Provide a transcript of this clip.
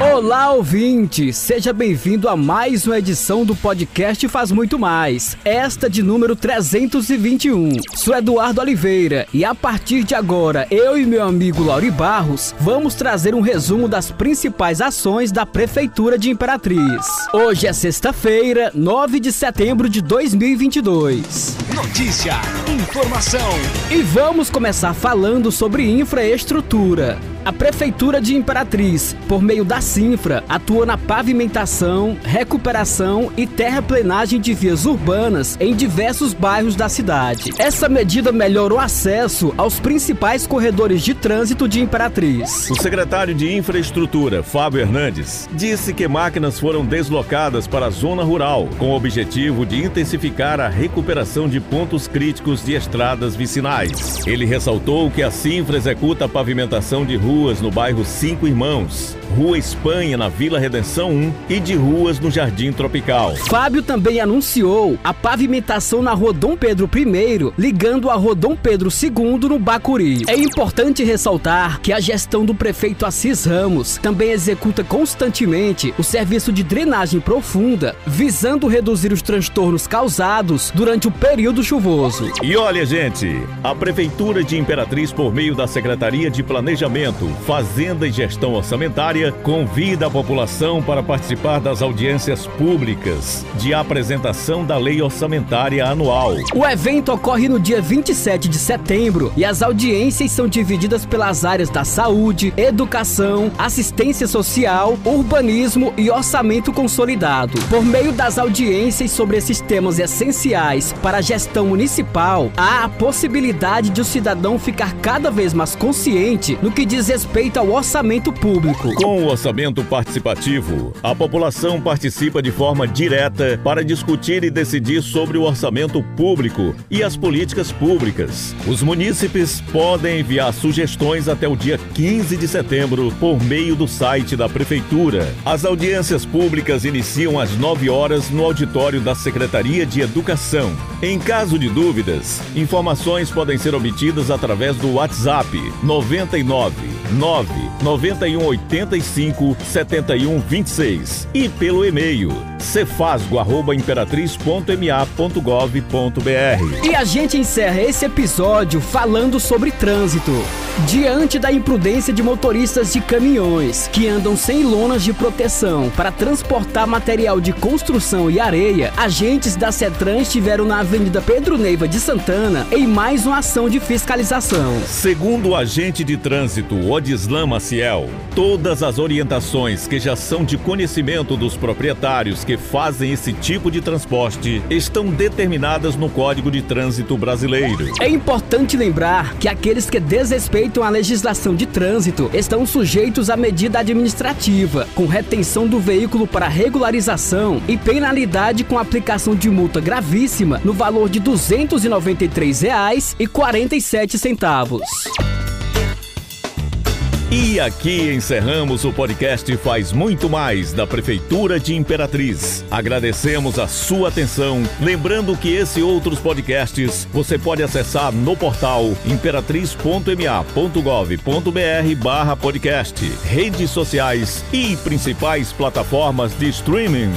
Olá, ouvinte! Seja bem-vindo a mais uma edição do podcast Faz Muito Mais, esta de número 321. Sou Eduardo Oliveira e a partir de agora, eu e meu amigo Lauri Barros vamos trazer um resumo das principais ações da Prefeitura de Imperatriz. Hoje é sexta-feira, 9 de setembro de 2022. Notícia, informação. E vamos começar falando sobre infraestrutura. A Prefeitura de Imperatriz, por meio da Sinfra, atua na pavimentação, recuperação e terraplenagem de vias urbanas em diversos bairros da cidade. Essa medida melhora o acesso aos principais corredores de trânsito de Imperatriz. O secretário de Infraestrutura, Fábio Hernandes, disse que máquinas foram deslocadas para a zona rural com o objetivo de intensificar a recuperação de pontos críticos de estradas vicinais. Ele ressaltou que a Sinfra executa a pavimentação de ruas no bairro Cinco Irmãos, Rua Espanha na Vila Redenção 1 e de ruas no Jardim Tropical. Fábio também anunciou a pavimentação na Rua Dom Pedro I, ligando a Rua Dom Pedro II no Bacuri. É importante ressaltar que a gestão do prefeito Assis Ramos também executa constantemente o serviço de drenagem profunda, visando reduzir os transtornos causados durante o período chuvoso. E olha, gente, a Prefeitura de Imperatriz, por meio da Secretaria de Planejamento, Fazenda e Gestão Orçamentária convida a população para participar das audiências públicas de apresentação da Lei Orçamentária Anual. O evento ocorre no dia 27 de setembro e as audiências são divididas pelas áreas da saúde, educação, assistência social, urbanismo e orçamento consolidado. Por meio das audiências sobre esses temas essenciais para a gestão municipal, há a possibilidade de o cidadão ficar cada vez mais consciente no que diz respeito ao orçamento público. Com o orçamento participativo, a população participa de forma direta para discutir e decidir sobre o orçamento público e as políticas públicas. Os munícipes podem enviar sugestões até o dia 15 de setembro por meio do site da Prefeitura. As audiências públicas iniciam às 9 horas no auditório da Secretaria de Educação. Em caso de dúvidas, informações podem ser obtidas através do WhatsApp 99 9 91 85 71 26 e pelo e-mail cefasgo@imperatriz.ma.gov.br. E a gente encerra esse episódio falando sobre trânsito. Diante da imprudência de motoristas de caminhões que andam sem lonas de proteção para transportar material de construção e areia, agentes da Cetran estiveram na Avenida Pedro Neiva de Santana em mais uma ação de fiscalização. Segundo o agente de trânsito Odislan Maciel, todas as orientações que já são de conhecimento dos proprietários que fazem esse tipo de transporte estão determinadas no Código de Trânsito Brasileiro. É importante lembrar que aqueles que desrespeitam a legislação de trânsito estão sujeitos à medida administrativa, com retenção do veículo para regularização e penalidade com aplicação de multa gravíssima no valor de R$ 293,47. E aqui encerramos o podcast Faz Muito Mais da Prefeitura de Imperatriz. Agradecemos a sua atenção. Lembrando que esse e outros podcasts você pode acessar no portal imperatriz.ma.gov.br barra podcast, redes sociais e principais plataformas de streaming.